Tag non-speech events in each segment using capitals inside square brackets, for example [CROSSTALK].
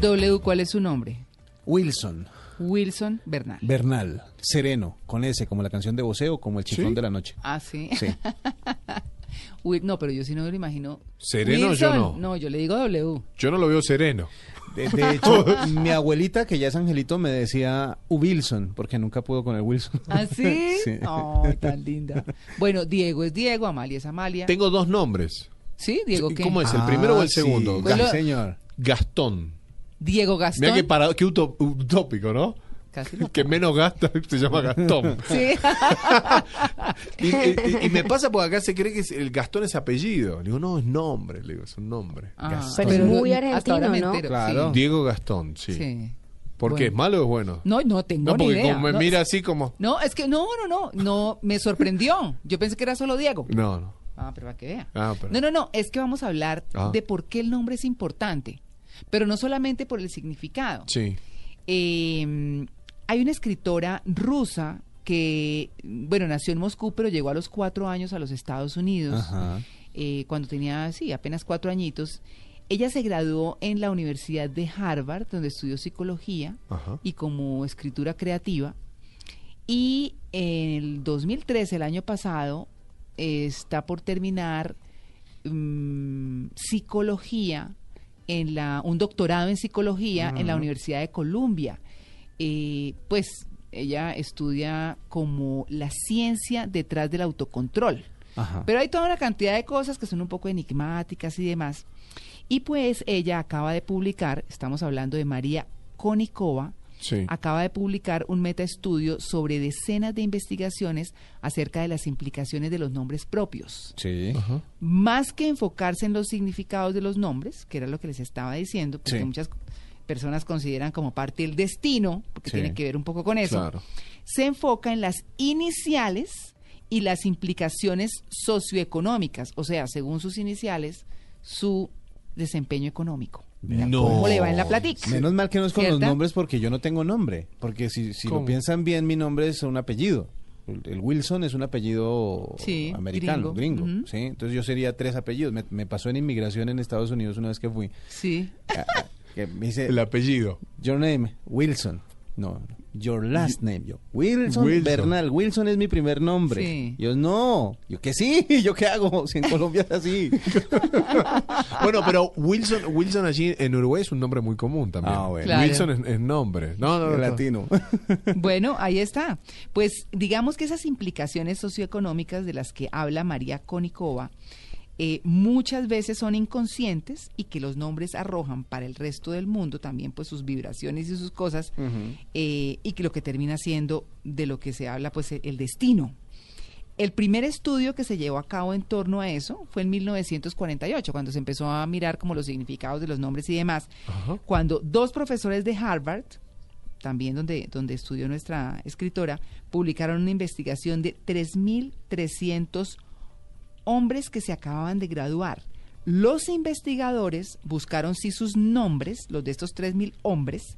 W, ¿cuál es su nombre? Wilson Wilson Bernal. Bernal, sereno, con S, como la canción de voceo, como el chifón ¿Sí? de la noche. ah, sí. [LAUGHS] No, pero yo sí no me lo imagino. Sereno, yo Wilson, no. No, yo le digo W. Yo no lo veo sereno. De, de hecho, [LAUGHS] mi abuelita, que ya es angelito, me decía Wilson, porque nunca pudo con el Wilson. ¿Ah, [LAUGHS] sí? Sí. Ay, tan linda. Bueno, Diego es Diego, Amalia es Amalia. Tengo dos nombres. ¿Sí, Diego qué? ¿Cómo es? ¿El primero o el Ah, sí. segundo? Sí, señor. Gastón. Diego Gastón. Mira qué, para, qué utópico, ¿no? Casi lo- [LAUGHS] Que menos gasta se llama Gastón. [LAUGHS] Sí. [LAUGHS] y, y- y me pasa porque acá se cree que es- el Gastón es apellido. Le digo, no, es nombre. Le digo, es un nombre. Ah, Gastón. Pero es muy argentino, ¿no? entero, Claro. Diego Gastón, sí. Sí. sí. ¿Por qué? Bueno. ¿Es malo o es bueno? No, no tengo No, ni porque idea. como me no, mira así como... No, es que no, no, no, no, me sorprendió. Yo pensé que era solo Diego. No, no. Ah, pero para que vea. Ah, pero- No, no, no, es que vamos a hablar Ah. de por qué el nombre es importante, pero no solamente por el significado. Sí. Eh, hay una escritora rusa que, bueno, nació en Moscú, pero llegó a los cuatro años a los Estados Unidos, Ajá. eh, cuando tenía, sí, apenas cuatro añitos. Ella se graduó en la Universidad de Harvard, donde estudió psicología Ajá. y como escritura creativa. Y en el 2013, el año pasado, eh, está por terminar mm, psicología en la un doctorado en psicología en la Universidad de Columbia. Eh, pues ella estudia como la ciencia detrás del autocontrol. Ajá. Pero hay toda una cantidad de cosas que son un poco enigmáticas y demás. Y pues ella acaba de publicar, estamos hablando de María Konikova, Sí. acaba de publicar un metaestudio sobre decenas de investigaciones acerca de las implicaciones de los nombres propios. Sí. Ajá. Más que enfocarse en los significados de los nombres, que era lo que les estaba diciendo, porque Sí. muchas personas consideran como parte del destino, porque Sí. tiene que ver un poco con eso, Claro. se enfoca en las iniciales y las implicaciones socioeconómicas, o sea, según sus iniciales, su desempeño económico. No. ¿Cómo le va en la platica? Menos mal que no es con los nombres porque yo no tengo nombre. Porque si, si lo piensan bien, mi nombre es un apellido. El, el Wilson es un apellido Sí, americano, gringo. ¿sí? Entonces yo sería tres apellidos. Me, me pasó en inmigración en Estados Unidos una vez que fui. Sí. Ah, ah, que me dice, El apellido. your name, Wilson. No, your last name. Yo, Wilson, Wilson. Bernal. Wilson es mi primer nombre. Sí. Yo, no. Yo, que sí. [LAUGHS] ¿Yo qué hago? Si en Colombia es así. [LAUGHS] Bueno, pero Wilson, Wilson allí en Uruguay es un nombre muy común también. Ah, bueno. Claro. Wilson es, es nombre. No, no, no. Latino. [LAUGHS] Bueno, ahí está. Pues digamos que esas implicaciones socioeconómicas de las que habla María Konikova eh, muchas veces son inconscientes y que los nombres arrojan para el resto del mundo también pues sus vibraciones y sus cosas eh, y que lo que termina siendo de lo que se habla pues el destino. El primer estudio que se llevó a cabo en torno a eso fue en 1948, cuando se empezó a mirar como los significados de los nombres y demás, cuando dos profesores de Harvard, también donde, donde estudió nuestra escritora, publicaron una investigación de 3.300 hombres que se acababan de graduar. Los investigadores buscaron si sus nombres, los de estos 3.000 hombres,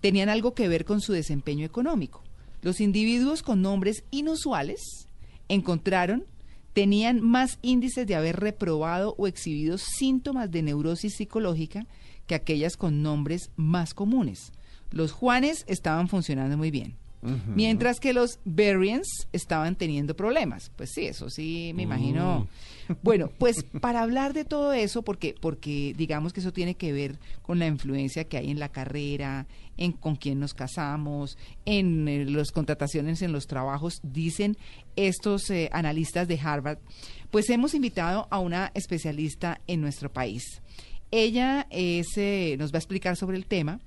tenían algo que ver con su desempeño económico. Los individuos con nombres inusuales encontraron tenían más índices de haber reprobado o exhibido síntomas de neurosis psicológica que aquellas con nombres más comunes. Los Juanes estaban funcionando muy bien. Mientras que los Berriens estaban teniendo problemas. Pues sí, eso sí, me imagino. [LAUGHS] Bueno, pues para hablar de todo eso, porque, porque digamos que eso tiene que ver con la influencia que hay en la carrera, en con quién nos casamos, en eh, las contrataciones en los trabajos, dicen estos eh, analistas de Harvard, pues hemos invitado a una especialista en nuestro país. Ella es, eh, nos va a explicar sobre el tema.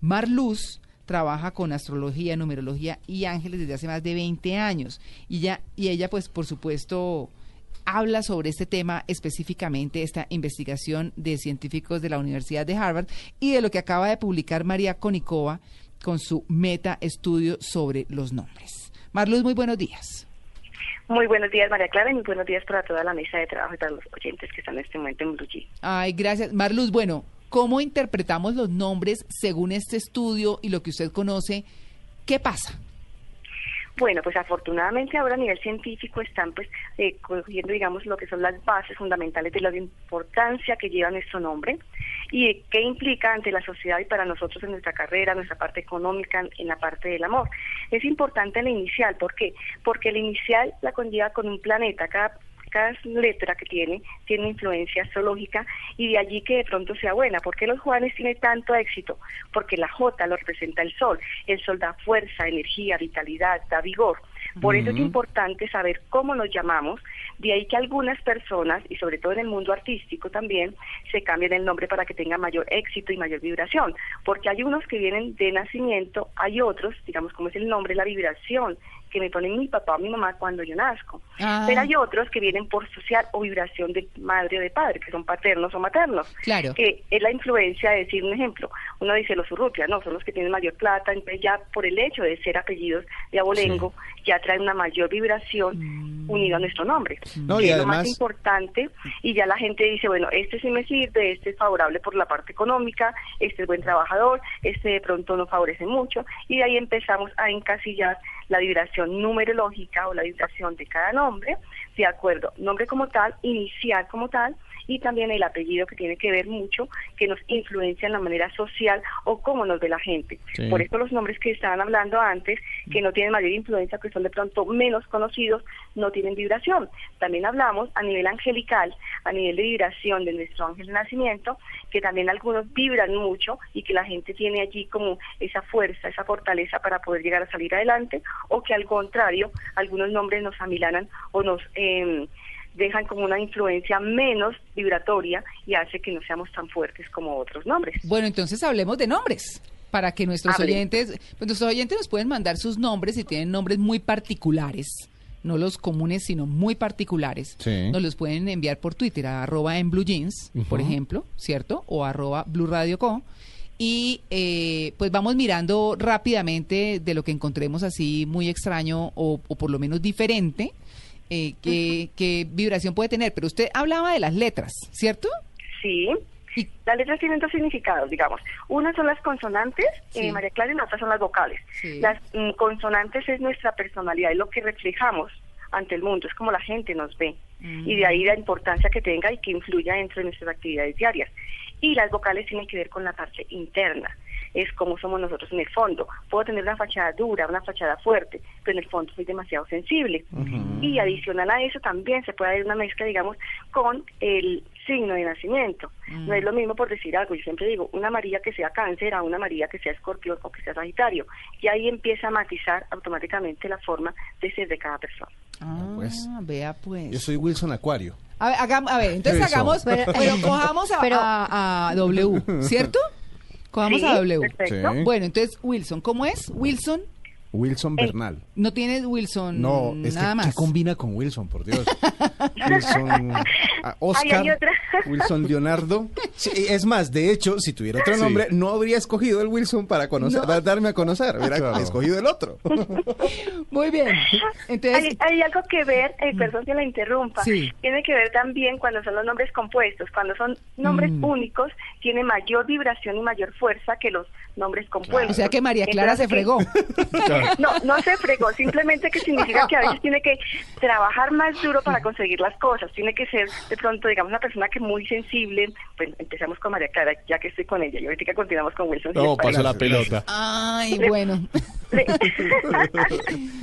Mar Luz trabaja con astrología, numerología y ángeles desde hace más de 20 años. Y, ya, y ella, pues, por supuesto, habla sobre este tema específicamente, esta investigación de científicos de la Universidad de Harvard y de lo que acaba de publicar María Konikova con su meta estudio sobre los nombres. Marluz, muy buenos días. Muy buenos días, María Clara, y muy buenos días para toda la mesa de trabajo y para los oyentes que están en este momento en Blue G. Ay, gracias. Marluz, bueno, ¿cómo interpretamos los nombres según este estudio y lo que usted conoce? ¿Qué pasa? Bueno, pues afortunadamente ahora a nivel científico están pues eh, cogiendo, digamos, lo que son las bases fundamentales de la importancia que lleva nuestro nombre y qué implica ante la sociedad y para nosotros en nuestra carrera, nuestra parte económica, en la parte del amor. Es importante la inicial, ¿por qué? Porque la inicial la conlleva con un planeta, cada cada letra que tiene tiene influencia astrológica y de allí que de pronto sea buena. ¿Por qué los Juanes tienen tanto éxito? Porque la J lo representa el sol. El sol da fuerza, energía, vitalidad, da vigor. Por eso es importante saber cómo nos llamamos, de ahí que algunas personas, y sobre todo en el mundo artístico también, se cambien el nombre para que tenga mayor éxito y mayor vibración, porque hay unos que vienen de nacimiento, hay otros, digamos como es el nombre, la vibración que me ponen mi papá o mi mamá cuando yo nazco. Ah. Pero hay otros que vienen por social o vibración de madre o de padre, que son paternos o maternos. Claro. Que es la influencia de decir un ejemplo. Uno dice los urrutia, no, son los que tienen mayor plata, entonces ya por el hecho de ser apellidos de abolengo, ya trae una mayor vibración Mm. unida a nuestro nombre. No, que y es lo más además- importante, y ya la gente dice, bueno, este sí me sirve, este es favorable por la parte económica, este es buen trabajador, este de pronto no favorece mucho, y de ahí empezamos a encasillar la vibración numerológica o la vibración de cada nombre, de acuerdo, nombre como tal, inicial como tal, y también el apellido que tiene que ver mucho, que nos influencia en la manera social o cómo nos ve la gente. Sí. Por eso los nombres que estaban hablando antes, que no tienen mayor influencia, que son de pronto menos conocidos, no tienen vibración. También hablamos a nivel angelical, a nivel de vibración de nuestro ángel de nacimiento, que también algunos vibran mucho y que la gente tiene allí como esa fuerza, esa fortaleza para poder llegar a salir adelante, o que al contrario, algunos nombres nos amilanan o nos... eh, dejan como una influencia menos vibratoria y hace que no seamos tan fuertes como otros nombres. Bueno, entonces hablemos de nombres. Para que nuestros Hable. oyentes, pues nuestros oyentes nos pueden mandar sus nombres si tienen nombres muy particulares, no los comunes, sino muy particulares. Sí. Nos los pueden enviar por Twitter a arroba en blue jeans, por ejemplo, ¿cierto? O arroba blue radio co. Y eh, pues vamos mirando rápidamente de lo que encontremos así muy extraño o, o por lo menos diferente, eh, qué, qué vibración puede tener. Pero usted hablaba de las letras, ¿cierto? Sí. Y- Las letras tienen dos significados, digamos. Una son las consonantes, Sí. eh, María Clara, y la otra son las vocales. Sí. Las mm, consonantes es nuestra personalidad, es lo que reflejamos ante el mundo, es como la gente nos ve. Y de ahí la importancia que tenga y que influya dentro de nuestras actividades diarias. Y las vocales tienen que ver con la parte interna, es como somos nosotros en el fondo. Puedo tener una fachada dura, una fachada fuerte, pero en el fondo soy demasiado sensible. Y adicional a eso también se puede dar una mezcla, digamos, con el signo de nacimiento. No es lo mismo por decir algo, yo siempre digo, una María que sea cáncer a una María que sea escorpión o que sea sagitario. Y ahí empieza a matizar automáticamente la forma de ser de cada persona. Ah, pues. vea pues. Yo soy Wilson Acuario. A ver, a ver, entonces Eso. hagamos, pero, Pero- cojamos a, pero- a- a W, ¿cierto? Cojamos Sí, a W. perfecto. Sí. Bueno, entonces Wilson, ¿cómo es? Wilson, Wilson Bernal. no tienes Wilson No, es nada que más. ¿qué combina con Wilson, por Dios? [LAUGHS] Wilson ah, Oscar, otra. [LAUGHS] Wilson Leonardo. Sí, es más, de hecho, si tuviera otro Sí. nombre, no habría escogido el Wilson para conocer, da- darme a conocer, hubiera Claro. escogido el otro. [LAUGHS] Muy bien. Entonces, Hay, hay algo que ver, eh, perdón que la interrumpa, Sí. tiene que ver también cuando son los nombres compuestos. Cuando son nombres Mm. únicos, tiene mayor vibración y mayor fuerza que los nombres compuestos. o sea que María Clara se fregó. No, no se fregó, simplemente que significa que a veces tiene que trabajar más duro para conseguir las cosas. Tiene que ser, de pronto, digamos, una persona que es muy sensible. Pues empezamos con María Clara, ya que estoy con ella, y ahorita continuamos con Wilson. No, pasa la pelota. Ay, bueno. ¿Le, [LAUGHS]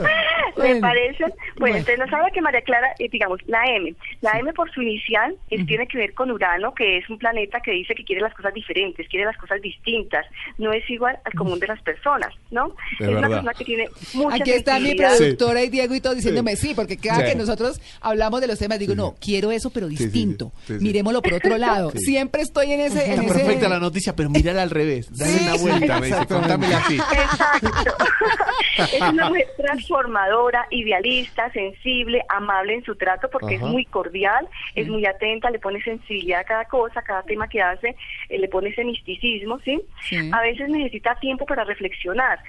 Bueno. ¿Le parece? Bueno, Bueno. entonces nos habla que María Clara, eh, digamos, la M. La M por su inicial es- tiene que ver con Urano, que es un planeta que dice que quiere las cosas diferentes, quiere las cosas distintas, no es igual al común de las personas, ¿no? Es una persona que tiene mucha Aquí está mi productora y Diego y todo diciéndome sí, porque cada Sí. que nosotros hablamos de los temas, digo, no, quiero eso, pero sí, sí. distinto. Sí, sí. Miremoslo por otro lado. Sí. Siempre estoy en ese... en Está ese- perfecta la noticia, pero mírala al revés. Dale Sí, una vuelta, me dice, contámela así. Exacto. [LAUGHS] es una mujer transformadora, idealista, sensible, amable en su trato porque es muy cordial, es muy atenta, le pone sensibilidad a cada cosa, a cada tema que hace, eh, le pone ese misticismo, ¿sí? Sí. A veces necesita tiempo para reflexionar,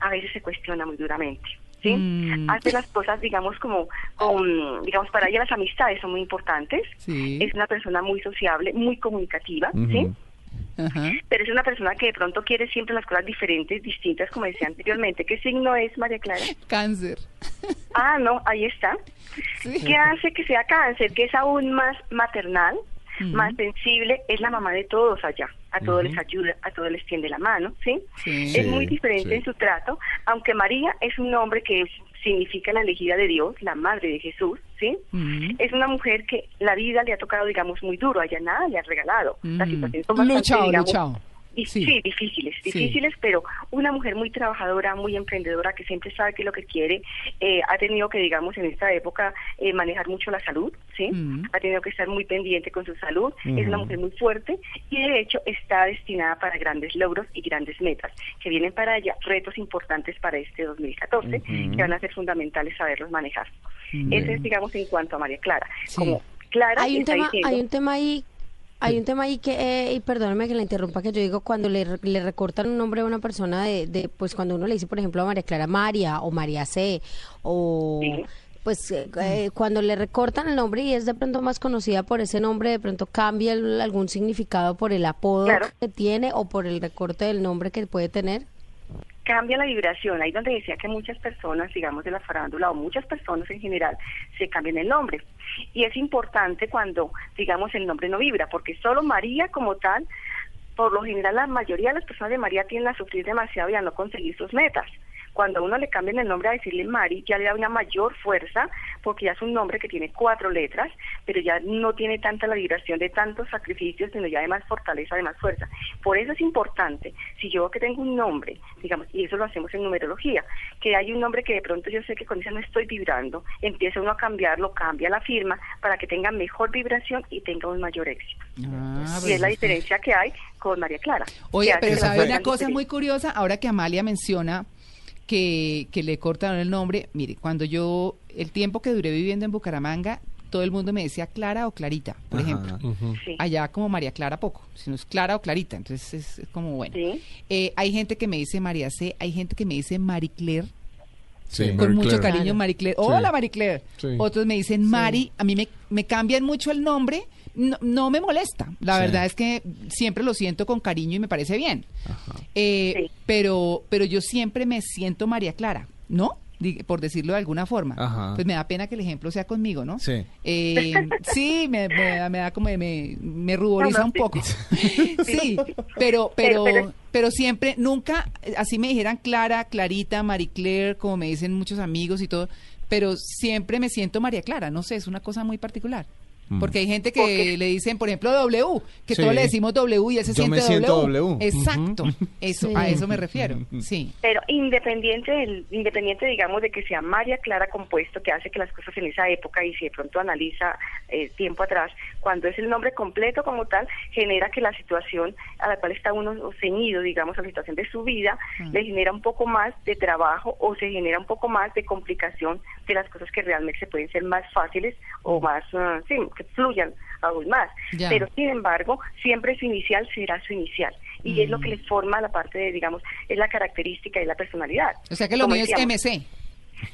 a veces se cuestiona muy duramente. ¿Sí? Mm. Hace las cosas, digamos, como, con, digamos, para ella las amistades son muy importantes. Sí. Es una persona muy sociable, muy comunicativa. ¿sí? Pero es una persona que de pronto quiere siempre las cosas diferentes, distintas, como decía anteriormente. ¿Qué signo es María Clara? Cáncer. Ah, no, ahí está. Sí. ¿Qué hace que sea cáncer? Que es aún más maternal, más sensible, es la mamá de todos allá. A todos les ayuda, a todos les tiende la mano, ¿sí? Sí. Es muy diferente sí. en su trato, aunque María es un nombre que es- significa la elegida de Dios, la madre de Jesús, ¿sí? Es una mujer que la vida le ha tocado, digamos, muy duro, a ella nada le ha regalado. Las Mm. situaciones son bastante, digamos. Sí. Sí. difíciles, Sí. difíciles, pero una mujer muy trabajadora, muy emprendedora, que siempre sabe que lo que quiere, eh, ha tenido que, digamos, en esta época eh, manejar mucho la salud, ¿sí? Mm. Ha tenido que estar muy pendiente con su salud, es una mujer muy fuerte y de hecho está destinada para grandes logros y grandes metas, que vienen para ella retos importantes para este 2014, que van a ser fundamentales saberlos manejar. Ese es, digamos, en cuanto a María Clara. Sí. Como Clara hay un tema diciendo- hay un tema ahí hay un tema ahí que eh, y perdóname que la interrumpa que yo digo cuando le, le recortan un nombre a una persona de, de pues cuando uno le dice por ejemplo a María Clara María o María C o Sí. pues eh, eh, cuando le recortan el nombre y es de pronto más conocida por ese nombre de pronto cambia el- algún significado por el apodo Claro. que tiene o por el recorte del nombre que puede tener cambia la vibración. Ahí donde decía que muchas personas, digamos, de la farándula o muchas personas en general, se cambian el nombre. Y es importante cuando, digamos, el nombre no vibra, porque solo María como tal, por lo general la mayoría de las personas de María tienden a sufrir demasiado y a no conseguir sus metas. Cuando a uno le cambian el nombre a decirle Mari, ya le da una mayor fuerza, porque ya es un nombre que tiene cuatro letras, pero ya no tiene tanta la vibración de tantos sacrificios, sino ya de más fortaleza, de más fuerza. Por eso es importante, si yo que tengo un nombre, digamos, y eso lo hacemos en numerología, que hay un nombre que de pronto yo sé que con ese no estoy vibrando, empieza uno a cambiarlo, cambia la firma para que tenga mejor vibración y tenga un mayor éxito. Ah, y pues es la eso. diferencia que hay con María Clara. Oye, pero sabe una cosa muy curiosa, ahora que Amalia menciona que, que le cortaron el nombre, mire, cuando yo, el tiempo que duré viviendo en Bucaramanga, todo el mundo me decía Clara o Clarita, por Ajá. ejemplo. Sí. Allá como María Clara poco, sino es Clara o Clarita, entonces es, es como bueno. Sí. Eh, hay gente que me dice María C, hay gente que me dice Marie Claire, Sí, con Marie mucho Claire. cariño. Marie Claire. Sí. Hola Marie Claire. Sí. Otros me dicen Mari, a mí me, me cambian mucho el nombre, no, no me molesta. La Sí. verdad es que siempre lo siento con cariño y me parece bien. Eh, Sí. pero, pero yo siempre me siento María Clara, ¿no? Por decirlo de alguna forma. Ajá. Pues me da pena que el ejemplo sea conmigo, ¿no? Sí. Eh, [LAUGHS] sí, me, me da- me da como, me, me ruboriza No, no, un sí. poco. [LAUGHS] Sí, pero, pero, Pero- pero- pero siempre, nunca, así me dijeran Clara, Clarita, Marie Claire, como me dicen muchos amigos y todo, pero siempre me siento María Clara, no sé, es una cosa muy particular. Mm. Porque hay gente que le dicen, por ejemplo, W, que Sí. todos le decimos W y él se Yo siente me siento W. W. Exacto, eso, Sí. a eso me refiero, sí. Pero independiente, del, independiente, digamos, de que sea María Clara compuesto, que hace que las cosas en esa época, y si de pronto analiza eh, tiempo atrás, cuando es el nombre completo como tal, genera que la situación a la cual está uno ceñido, digamos, a la situación de su vida, le genera un poco más de trabajo o se genera un poco más de complicación de las cosas que realmente se pueden ser más fáciles o más, ah, sí, que fluyan aún más. Pero sin embargo, siempre su inicial será su inicial. Y es lo que le forma la parte de, digamos, es la característica y la personalidad. O sea que lo mío es MC.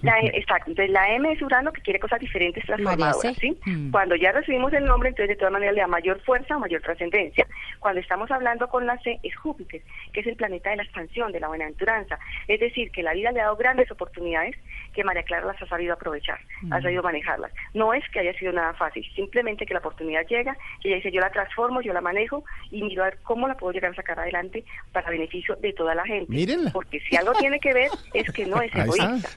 La E- exacto, entonces la M es Urano que quiere cosas diferentes, transformadoras. ¿sí? Mm. Cuando ya recibimos el nombre, entonces de todas maneras le da mayor fuerza, mayor trascendencia. Cuando estamos hablando con la C es Júpiter, que es el planeta de la expansión, de la buenaventuranza. Es decir, que la vida le ha dado grandes oportunidades que María Clara las ha sabido aprovechar, ha sabido manejarlas. No es que haya sido nada fácil, simplemente que la oportunidad llega y ella dice yo la transformo, yo la manejo y miro a ver cómo la puedo llegar a sacar adelante para beneficio de toda la gente. Mírenla. Porque si algo tiene que ver es que no es egoísta.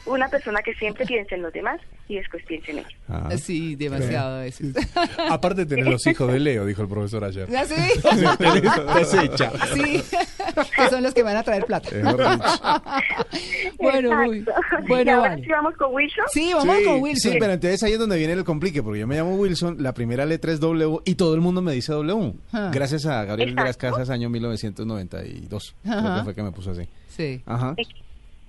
Es una persona que siempre piensa en los demás y después piensa en ella. Ah. Sí, demasiado a veces. Aparte de tener los hijos de Leo, dijo el profesor ayer. ¿Ah, sí? [LAUGHS] Desecha. Sí, que son los que van a traer plata. Bueno, muy, Exacto. y bueno, ahora vale. sí vamos con Wilson. Sí, vamos Sí, con Sí, Wilson. pero entonces ahí es donde viene el complique, porque yo me llamo Wilson, la primera letra es W y todo el mundo me dice W. Ah. Gracias a Gabriel de las Exacto. Casas, año 1992. Creo que fue que me puso así. Sí. Ajá.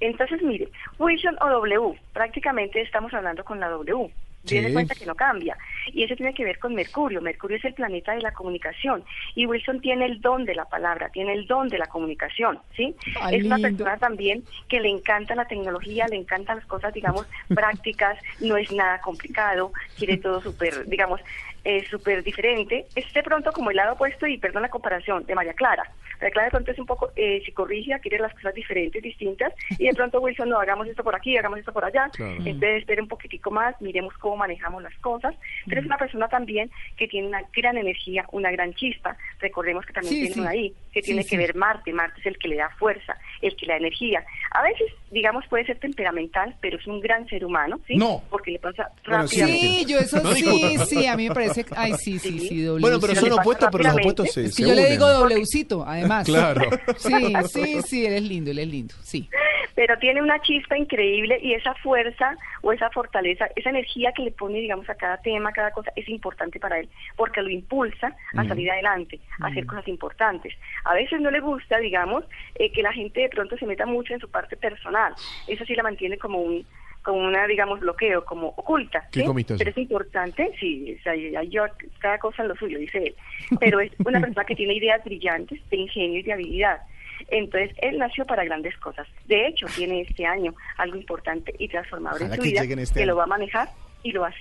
Entonces, mire, Wilson o W, prácticamente estamos hablando con la W. Sí. Tiene cuenta que no cambia. Y eso tiene que ver con Mercurio. Mercurio es el planeta de la comunicación. Y Wilson tiene el don de la palabra, tiene el don de la comunicación, ¿sí? Ah, es una lindo. persona también que le encanta la tecnología, le encantan las cosas, digamos, [LAUGHS] prácticas, no es nada complicado, quiere todo súper, digamos, eh, súper diferente, es de pronto como el lado opuesto, y perdón la comparación, de María Clara. María Clara de pronto es un poco eh, psicorrígida, quiere las cosas diferentes, distintas, y de pronto Wilson, no, hagamos esto por aquí, hagamos esto por allá, Claro. entonces espere un poquitico más, miremos cómo manejamos las cosas, pero es una persona también que tiene una gran energía, una gran chispa, recordemos que también Sí, tiene sí. una ahí, que Sí, tiene que ver Marte, Marte es el que le da fuerza, el que le da energía. A veces, digamos, puede ser temperamental, pero es un gran ser humano, ¿sí? No. Porque le pasa Bueno, sí. rápidamente. Sí, yo eso sí, sí, a mí me parece. Ay, sí, sí, sí, Sí. Bueno, pero son opuestos, pero los rápidamente opuestos se, Es que se yo le digo doblecito, además. Claro. Sí, sí, sí, él es lindo, él es lindo, sí. Pero tiene una chispa increíble y esa fuerza o esa fortaleza, esa energía que le pone, digamos, a cada tema, a cada cosa, es importante para él, porque lo impulsa a salir adelante, a hacer cosas importantes. A veces no le gusta, digamos, eh, que la gente de pronto se meta mucho en su parte personal. Eso sí la mantiene como un como una, digamos, bloqueo, como oculta. ¿Qué ¿sí? Pero es importante, sí, o sea, yo, cada cosa en lo suyo, dice él. Pero es una [LAUGHS] persona que tiene ideas brillantes, de ingenio y de habilidad. Entonces, él nació para grandes cosas. De hecho, tiene este año algo importante y transformador Ojalá en su que vida, este que lo va a manejar y lo hace.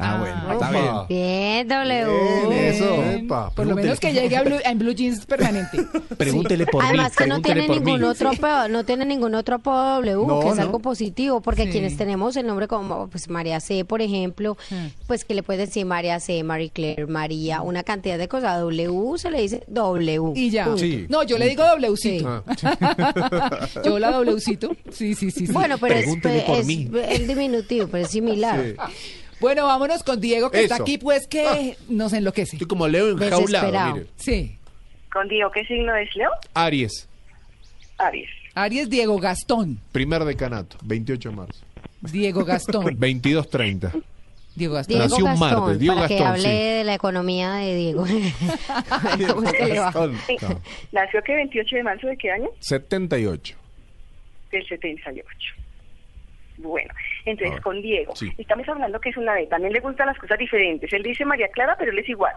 Ah, bueno, Ah, está bien. Bien, W. Bien, eso. Epa, Por lo menos que llegue a Blue, en Blue Jeans permanente. [LAUGHS] Pregúntele por mí. Además que no pregúntele tiene por mí. ningún otro apodo, no tiene ningún otro apodo W, No, que es no. algo positivo, porque Sí. quienes tenemos el nombre como pues María C, por ejemplo, Mm. pues que le pueden decir María C, Marie Claire, María, una cantidad de cosas. W se le dice W. Y ya. Sí. No, yo le digo Wcito. Ah, [LAUGHS] Yo la Wcito. Sí, sí, sí. sí. Bueno, pero es, Pregúntele por es mí. el diminutivo, pero es similar. sí. Bueno, vámonos con Diego, que está Eso. aquí, pues que nos enloquece. Estoy como Leo enjaulado, mire. Sí. Con Diego, ¿qué signo es Leo? Aries, Aries. Aries Diego Gastón. primer decanato, 28 de marzo. Diego Gastón. [LAUGHS] 22.30. Diego Gastón. Diego Nació un Gastón, martes, Diego para que Gastón, hable sí. de la economía de Diego. [LAUGHS] ¿Cómo es que le va? Sí. No, ¿Nació que 28 de marzo de qué año? 78. Del 78. Bueno, entonces con Diego, sí. estamos hablando que es una vez, también le gustan las cosas diferentes. Él dice María Clara, pero él es igual.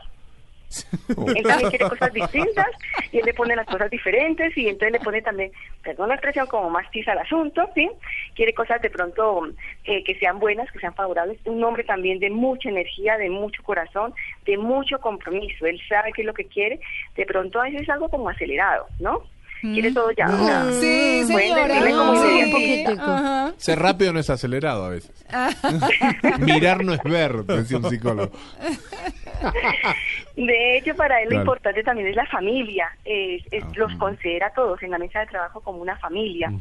[LAUGHS] Él también quiere cosas distintas y él le pone las cosas diferentes y entonces le pone también, perdón la expresión, como más tiza al asunto, ¿sí? Quiere cosas de pronto eh, que sean buenas, que sean favorables. Un hombre también de mucha energía, de mucho corazón, de mucho compromiso. Él sabe qué es lo que quiere. De pronto a veces es algo como acelerado, ¿no? Quiere todo ya. o sea, Sí, señora. Sí, un. Ser rápido no es acelerado a veces. [LAUGHS] Mirar no es ver, decía un psicólogo. De hecho, para él lo importante también es la familia. Es- es- Ah, los mm. considera a todos en la mesa de trabajo como una familia.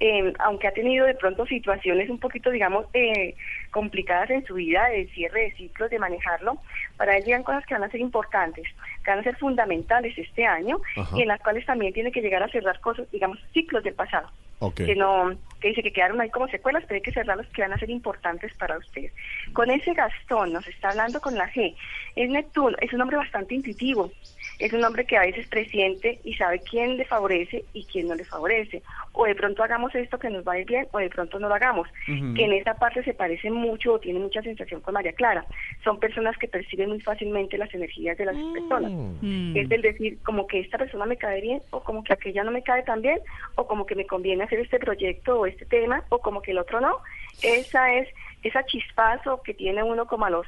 Eh, aunque ha tenido de pronto situaciones un poquito, digamos, eh, complicadas en su vida, de cierre de ciclos, de manejarlo, para él llegan cosas que van a ser importantes, que van a ser fundamentales este año y en las cuales también tiene que llegar a cerrar cosas, digamos, ciclos del pasado que no que dice que quedaron ahí como secuelas, pero hay que cerrarlos que van a ser importantes para usted. Con ese Gastón nos está hablando con la G. Es Neptuno, es un hombre bastante intuitivo. Es un hombre que a veces presiente y sabe quién le favorece y quién no le favorece. O de pronto hagamos esto que nos va a ir bien o de pronto no lo hagamos. Que en esa parte se parece mucho o tiene mucha sensación con María Clara. Son personas que perciben muy fácilmente las energías de las personas. Mm. Es el decir, como que esta persona me cae bien, o como que aquella no me cae tan bien, o como que me conviene hacer este proyecto o este tema, o como que el otro no. Esa es, esa chispazo que tiene uno como a los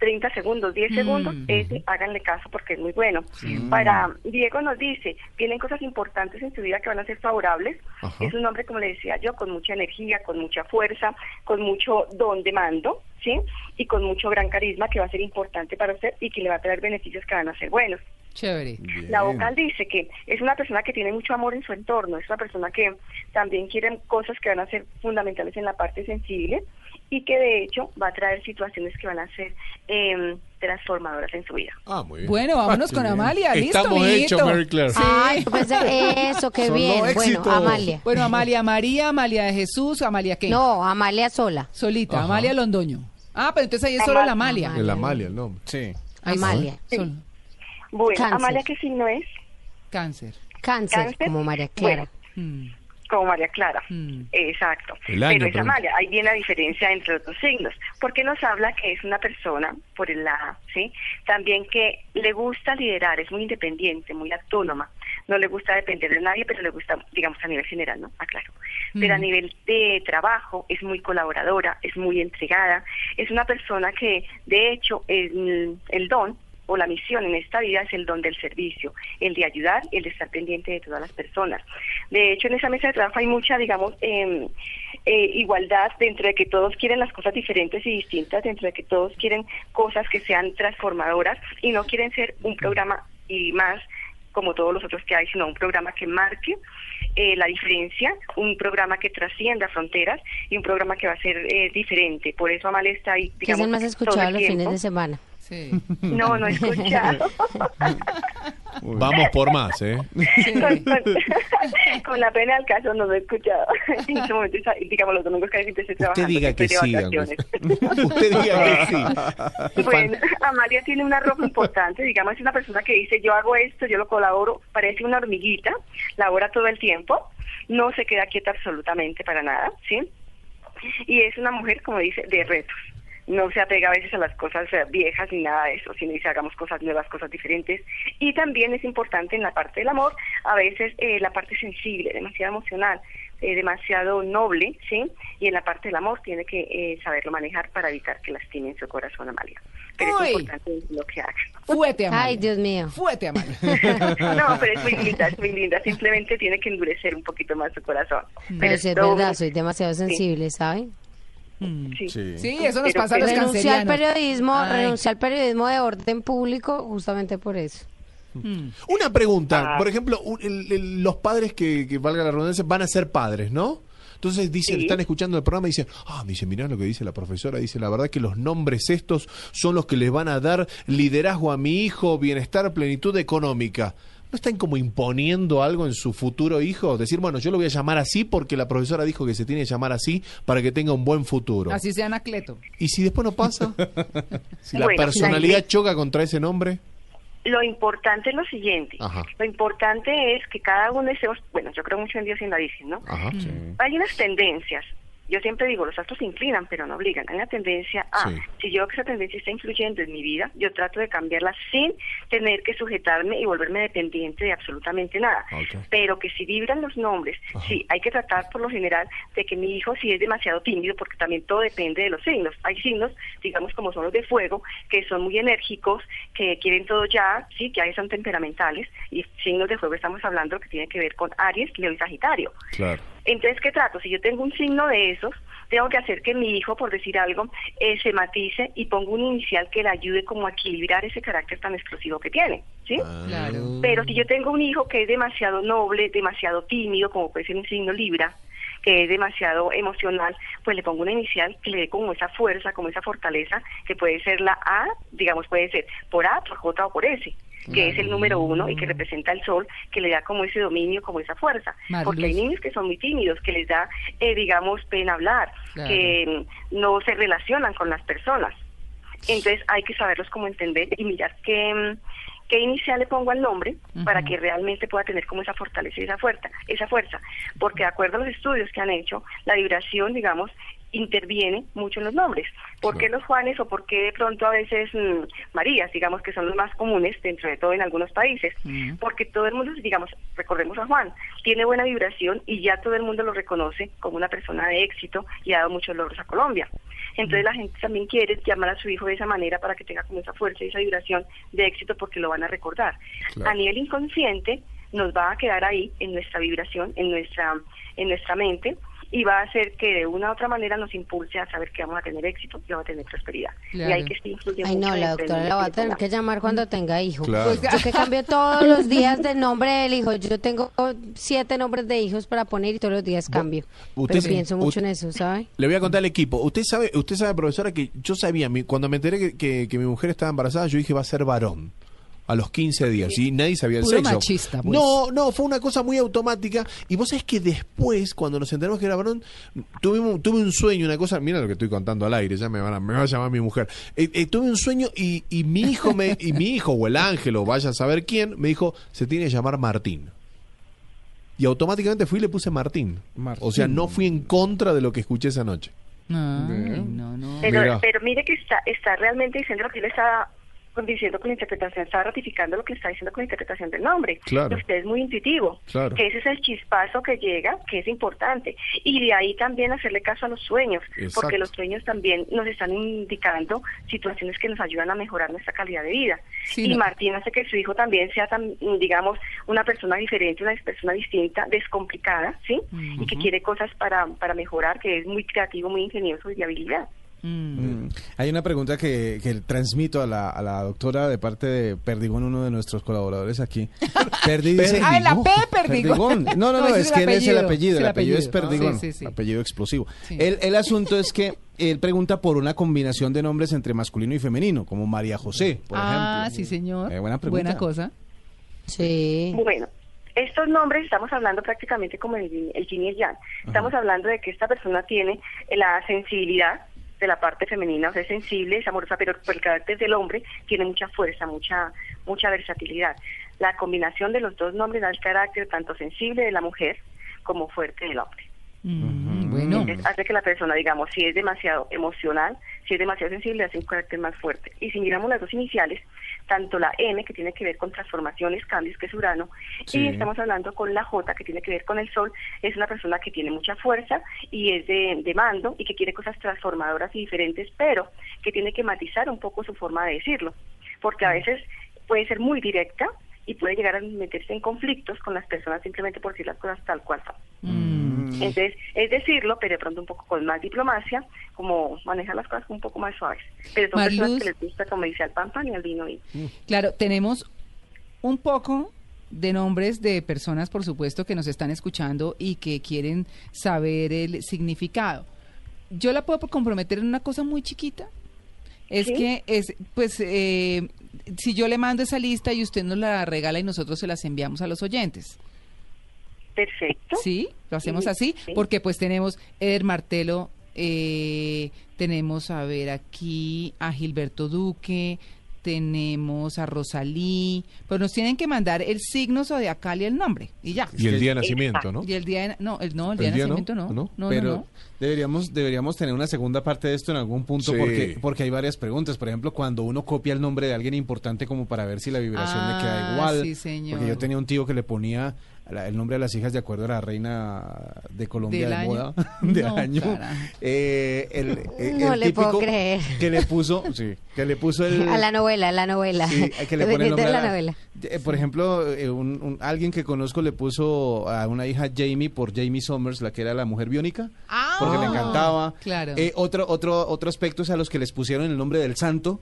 30 segundos, 10 Mm. segundos, ese háganle caso porque es muy bueno. Para Diego nos dice, vienen cosas importantes en su vida que van a ser favorables. Ajá. Es un hombre, como le decía yo, con mucha energía, con mucha fuerza, con mucho don de mando, ¿sí? Y con mucho gran carisma que va a ser importante para usted y que le va a traer beneficios que van a ser buenos. Chévere. La vocal dice que es una persona que tiene mucho amor en su entorno, es una persona que también quiere cosas que van a ser fundamentales en la parte sensible y que de hecho va a traer situaciones que van a ser eh, transformadoras en su vida. Ah, muy bien. Bueno, vámonos con Amalia. Listo, Estamos hechos, Mary Claire. Sí. Ay, pensé, eso, qué Son bien. Bueno. Amalia. Bueno, Amalia María, Amalia de Jesús, Amalia qué? No, Amalia sola. Solita, Ajá. Amalia Londoño. Ah, pero entonces ahí es solo la Amalia. Amalia. El Amalia, el nombre. Sí. Ahí sí, Amalia. solo. Bueno, Cáncer. Amalia, ¿qué signo es? Cáncer. Cáncer, Cáncer. como María Clara. Mm. Como María Clara. Mm. Exacto. Año, Pero es pero- Amalia. Ahí viene la diferencia entre los dos signos. Porque nos habla que es una persona, por el lado, ¿sí? También que le gusta liderar, es muy independiente, muy autónoma. no le gusta depender de nadie, pero le gusta, digamos, a nivel general, ¿no? Aclaro. Pero a Mm. nivel de trabajo es muy colaboradora, es muy entregada, es una persona que, de hecho, el, el don o la misión en esta vida es el don del servicio, el de ayudar, el de estar pendiente de todas las personas. De hecho, en esa mesa de trabajo hay mucha, digamos, em, eh, igualdad dentro de que todos quieren las cosas diferentes y distintas, dentro de que todos quieren cosas que sean transformadoras y no quieren ser un programa y más como todos los otros que hay, sino un programa que marque eh, la diferencia, un programa que trascienda fronteras y un programa que va a ser eh, diferente. Por eso Amal está ahí, Que es digamos, el más escuchado los fines de semana. Sí. No, no he [LAUGHS] escuchado. Vamos por más, ¿eh? con, con- [LAUGHS] con la pena del caso no lo he escuchado. [LAUGHS] en este momento, digamos, los domingos casi estoy Usted trabajando. diga que sí. Usted diga que sí. Bueno, Amalia tiene un arrojo importante, digamos, es una persona que dice, yo hago esto, yo lo colaboro, parece una hormiguita, labora todo el tiempo, no se queda quieta absolutamente para nada, ¿sí? Y es una mujer, como dice, de retos. No se apega a veces a las cosas eh, viejas ni nada de eso, sino dice hagamos cosas nuevas, cosas diferentes. Y también es importante en la parte del amor, a veces eh, la parte sensible, demasiado emocional, eh, demasiado noble, ¿sí? Y en la parte del amor tiene que eh, saberlo manejar para evitar que lastimen su corazón, Amalia. Pero Uy. es importante lo que haga. Fuete, Amalia. Ay, Dios mío. Fuete, Amalia. [LAUGHS] No, pero es muy linda, es muy linda. Simplemente tiene que endurecer un poquito más su corazón. Pero es si es todo verdad, soy demasiado sensible, ¿saben? Mm. Sí. Sí. Sí, eso nos pasa a los Renuncié al periodismo, Ay. renuncié al periodismo de orden público justamente por eso. Mm. Una pregunta, Ah. por ejemplo, un- el- el- los padres que, que valga la redundancia van a ser padres, ¿no? Entonces dicen, Sí. están escuchando el programa y dicen, ah, me dice, mirá lo que dice la profesora, dice, la verdad que los nombres estos son los que les van a dar liderazgo a mi hijo, bienestar, plenitud económica. ¿No están como imponiendo algo en su futuro hijo? Decir, bueno, yo lo voy a llamar así porque la profesora dijo que se tiene que llamar así para que tenga un buen futuro. Así sea Anacleto. ¿Y si después no pasa? [LAUGHS] si la Bueno, personalidad la- choca contra ese nombre. Lo importante es lo siguiente. Ajá. Lo importante es que cada uno estemos, bueno, yo creo mucho en Dios y en la Virgen, ¿no? Ajá. Hay unas tendencias. Yo siempre digo, los astros se inclinan, pero no obligan. Hay una tendencia a, Sí. si yo veo que esa tendencia está influyendo en mi vida, yo trato de cambiarla sin tener que sujetarme y volverme dependiente de absolutamente nada. Ok. Pero que si vibran los nombres, Ajá. sí, hay que tratar por lo general de que mi hijo si es demasiado tímido, porque también todo depende de los signos. Hay signos, digamos como son los de fuego, que son muy enérgicos, que quieren todo ya, sí, que hay son temperamentales, y signos de fuego estamos hablando que tiene que ver con Aries, Leo y Sagitario. Claro. Entonces, ¿qué trato? Si yo tengo un signo de esos, tengo que hacer que mi hijo, por decir algo, eh, se matice y ponga un inicial que le ayude como a equilibrar ese carácter tan explosivo que tiene, ¿sí? Ah. Claro. Pero si yo tengo un hijo que es demasiado noble, demasiado tímido, como puede ser un signo Libra, que es demasiado emocional, pues le pongo una inicial que le dé como esa fuerza, como esa fortaleza, que puede ser la A, digamos, puede ser por A, por J o por S, que es el número uno y que representa el sol, que le da como ese dominio, como esa fuerza. Mariluz. Porque hay niños que son muy tímidos, que les da, eh, digamos, pena hablar, Claro. que mm, no se relacionan con las personas. Entonces hay que saberlos como entender y mirar qué, mm, qué inicial le pongo al nombre para que realmente pueda tener como esa fortaleza y esa fuerza, esa fuerza. Porque de acuerdo a los estudios que han hecho, la vibración, digamos, interviene mucho en los nombres. ¿Por qué los Juanes o por qué de pronto a veces mm, Marías, digamos que son los más comunes dentro de todo en algunos países? Porque todo el mundo, digamos, recordemos a Juan, tiene buena vibración y ya todo el mundo lo reconoce como una persona de éxito y ha dado muchos logros a Colombia. Entonces la gente también quiere llamar a su hijo de esa manera para que tenga como esa fuerza y esa vibración de éxito porque lo van a recordar. Claro. A nivel inconsciente nos va a quedar ahí en nuestra vibración, en nuestra, en nuestra mente y va a hacer que de una u otra manera nos impulse a saber que vamos a tener éxito y vamos a tener prosperidad. Claro. Y hay que influye Ay, no, la doctora la va a tener que llamar cuando tenga hijo. Claro. Pues, Yo que cambio todos los días de nombre del hijo. Yo tengo siete nombres de hijos para poner y todos los días cambio. usted Pero pienso mucho usted- en eso, ¿sabe? Le voy a contar al equipo. Usted sabe, usted sabe, profesora, que yo sabía, mi- cuando me enteré que, que- que mi mujer estaba embarazada, yo dije va a ser varón. A los 15 días, y nadie sabía el Puro sexo. machista, pues. No, no, fue una cosa muy automática. Y vos sabés que después, cuando nos enteramos que era varón, tuvimos, tuve un sueño, una cosa, mira lo que estoy contando al aire, ya me, van a- me va a llamar mi mujer. Eh, eh, tuve un sueño y, y mi hijo me, y mi hijo, o el ángel, o vaya a saber quién, me dijo, se tiene que llamar Martín. Y automáticamente fui y le puse Martín. Martín. O sea, no fui en contra de lo que escuché esa noche. Ay, no, no. Pero, pero mire que está, está realmente diciendo lo que él está con- diciendo con la interpretación, está ratificando lo que está diciendo con la interpretación del nombre. Claro. Usted es muy intuitivo, Claro. que ese es el chispazo que llega, que es importante. Y de ahí también hacerle caso a los sueños, Exacto. porque los sueños también nos están indicando situaciones que nos ayudan a mejorar nuestra calidad de vida. Sí, y no. Martín hace que su hijo también sea, tan, digamos, una persona diferente, una persona distinta, descomplicada, ¿sí? Y que quiere cosas para, para mejorar, que es muy creativo, muy ingenioso y de habilidad. Mm. Mm. Hay una pregunta que, que transmito a la, a la doctora de parte de Perdigón, uno de nuestros colaboradores aquí. [LAUGHS] Perdi dice... Ah, la P, Perdigón. No, no, no, es que él es el apellido, Sí, el apellido es Perdigón, Sí, sí, sí. apellido explosivo. Sí. El, el [LAUGHS] asunto es que él pregunta por una combinación de nombres entre masculino y femenino, como María José, por ah, ejemplo. sí, señor. Eh, buena pregunta. Buena cosa. Sí. Bueno, estos nombres estamos hablando prácticamente como el, el yin y el yang. Estamos hablando de que esta persona tiene la sensibilidad de la parte femenina, o sea, es sensible, es amorosa, pero por el carácter del hombre tiene mucha fuerza, mucha mucha versatilidad. La combinación de los dos nombres da el carácter tanto sensible de la mujer como fuerte del hombre. Mm, Bueno, Entonces, hace que la persona, digamos, si es demasiado emocional, si es demasiado sensible, hace un carácter más fuerte. Y si miramos las dos iniciales, tanto la N, que tiene que ver con transformaciones, cambios, que es Urano, Sí. y estamos hablando con la J, que tiene que ver con el Sol, es una persona que tiene mucha fuerza y es de, de mando y que quiere cosas transformadoras y diferentes, pero que tiene que matizar un poco su forma de decirlo, porque a veces puede ser muy directa y puede llegar a meterse en conflictos con las personas simplemente por decir las cosas tal cual son. mm, Entonces, es decirlo, pero de pronto un poco con más diplomacia, como manejar las cosas un poco más suaves. Pero son personas que les gusta, como dice, al pan pan y al vino vino. claro, tenemos un poco de nombres de personas, por supuesto, que nos están escuchando y que quieren saber el significado. Yo la puedo comprometer en una cosa muy chiquita. Es Sí. que es, pues, eh, si yo le mando esa lista y usted nos la regala y nosotros se las enviamos a los oyentes. Perfecto. Sí, lo hacemos Sí, así, sí. porque pues tenemos Eder Martelo, eh, tenemos a ver aquí a Gilberto Duque, tenemos a Rosalí, pues nos tienen que mandar el signo zodiacal y el nombre, y ya. Y el día de nacimiento, ¿no? Y el día de, no, el, no, el día ¿El de día nacimiento no. ¿No? No, Pero no, no. deberíamos deberíamos tener una segunda parte de esto en algún punto Sí. porque porque hay varias preguntas. Por ejemplo, cuando uno copia el nombre de alguien importante como para ver si la vibración le Ah, queda igual. sí, señor. Porque yo tenía un tío que le ponía la- el nombre de las hijas de acuerdo a la reina de Colombia ¿Del de año? moda [LAUGHS] de No, año. carajo. Eh, el, eh, No el le puedo creer. que le puso, sí, que le puso el A la novela, a la novela. Sí, que le [LAUGHS] pone el nombre de a la la- novela. Eh, por ejemplo, eh, un, un- alguien que conozco le puso a una hija Jamie por Jamie Summers, la que era la mujer biónica, Ah, porque le encantaba. Claro. Eh, otro, otro, otro aspecto es a los que les pusieron el nombre del santo,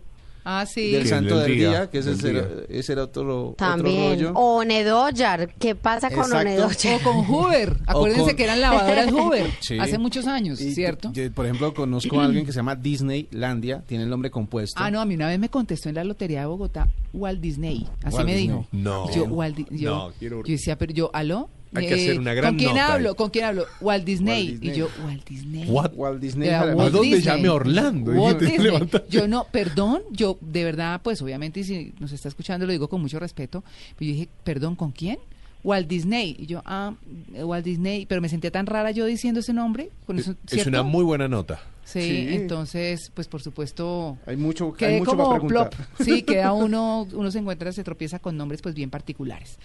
ah, sí. del santo del día, día, que ese, del era, día. ese era otro, otro También. rollo. O Nedoyar. ¿Qué pasa con. Onedoyar? O con Hoover. Acuérdense con- que eran lavadoras Hoover [LAUGHS] Sí. hace muchos años, Y, ¿cierto? yo, por ejemplo, conozco a alguien que se llama Disneylandia, tiene el nombre compuesto. Ah, no, a mí una vez me contestó en la lotería de Bogotá Walt Disney. Así Walt me Disney. dijo. No. Yo, Walt yo, No, quiero- yo decía, pero yo, ¿aló? Hay que hacer una gran ¿Con quién nota hablo? ahí. ¿Con quién hablo? Walt Disney. Disney. Y yo, Walt Disney. What? Walt Disney. Era Jara- Walt ¿A dónde Disney. llame Orlando? Walt Disney. Yo no, perdón, yo de verdad, pues obviamente, y si nos está escuchando, lo digo con mucho respeto. Pero yo dije, perdón, ¿con quién? Walt Disney. Y yo, ah, Walt Disney. Pero me sentía tan rara yo diciendo ese nombre. Con eso, Es una muy buena nota. Sí, Sí. entonces, pues por supuesto. Hay mucho, hay Quedé mucho para como preguntar. plop. Sí, queda [LAUGHS] uno, uno se encuentra, se tropieza con nombres pues bien particulares.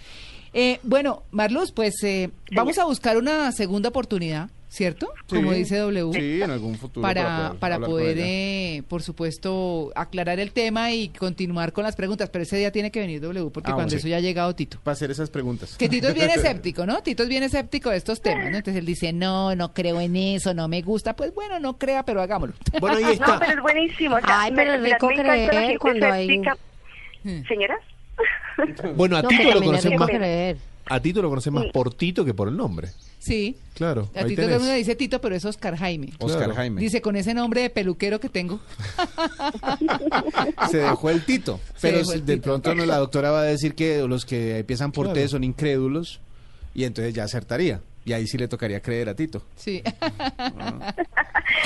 Eh, bueno, Marluz, pues eh, vamos a buscar una segunda oportunidad, ¿cierto? Sí. Como dice W. Sí, en algún futuro. Para, para poder, eh, por supuesto, aclarar el tema y continuar con las preguntas. Pero ese día tiene que venir W, porque Ah, cuando eso ya ha llegado Tito. Para hacer esas preguntas. Que Tito es bien [LAUGHS] escéptico, ¿no? Tito es bien escéptico de estos temas, ¿no? Entonces él dice, no, no creo en eso, no me gusta. Pues bueno, no crea, pero hagámoslo. Bueno, ahí [LAUGHS] No, está. pero es buenísimo. o sea, Ay, pero es mira, rico creer cuando hay-. Hmm. ¿Señoras? [LAUGHS] Bueno, a No, Tito lo conoces más. creer. A Tito lo conoces más por Tito que por el nombre. Sí. Claro. A ahí Tito todo mundo le dice Tito, pero es Oscar Jaime. Oscar Claro. Jaime. Dice, con ese nombre de peluquero que tengo. se dejó el Tito. Pero el de Tito. pronto no, la doctora va a decir que los que empiezan por Claro. T son incrédulos y entonces ya acertaría. Y ahí sí le tocaría creer a Tito. Sí. [LAUGHS]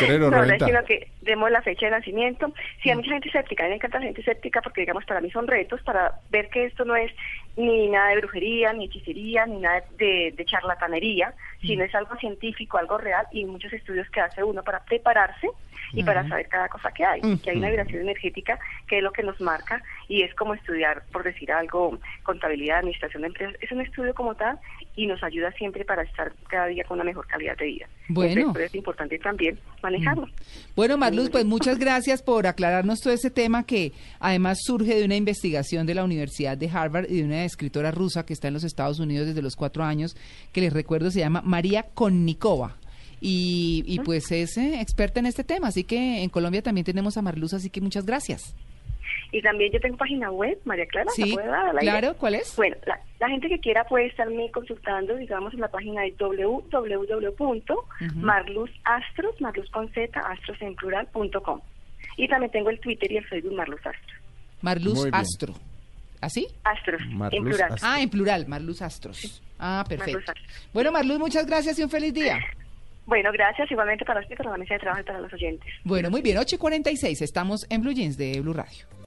O no, no, reventar. sino que demos la fecha de nacimiento. Sí, hay mucha gente escéptica, a mí me encanta la gente escéptica porque, digamos, para mí son retos para ver que esto no es ni nada de brujería, ni hechicería, ni nada de, de charlatanería, sino es algo científico, algo real y muchos estudios que hace uno para prepararse y para saber cada cosa que hay. Que hay una vibración energética que es lo que nos marca y es como estudiar, por decir algo, contabilidad, administración de empresas. Es un estudio como tal y nos ayuda siempre para estar cada día con una mejor calidad de vida. Bueno. Entonces, es importante también manejarlo. Bueno, Marluz, pues muchas gracias por aclararnos todo ese tema que además surge de una investigación de la Universidad de Harvard y de una escritora rusa que está en los Estados Unidos desde los cuatro años, que les recuerdo se llama María Konnikova. Y, y pues es eh, experta en este tema, así que en Colombia también tenemos a Marluz, así que muchas gracias. Y también yo tengo página web, María Clara, ¿la Sí, dar claro, ¿cuál es? Bueno, la, la gente que quiera puede estarme consultando, digamos, en la página de www.marluzastros, marluz con z, astros en plural, punto com. Y también tengo el Twitter y el Facebook Marluz Astros. Marluz. Astro. ¿Así? Astros, en plural. Astros. Ah, en plural, Marluz Astros. Ah, perfecto. Marluz Astros. Bueno, Marluz, muchas gracias y un feliz día. Bueno, gracias igualmente para usted, para la mesa de trabajo y para los oyentes. Bueno, muy bien, 8.46, estamos en Blue Jeans de Blue Radio.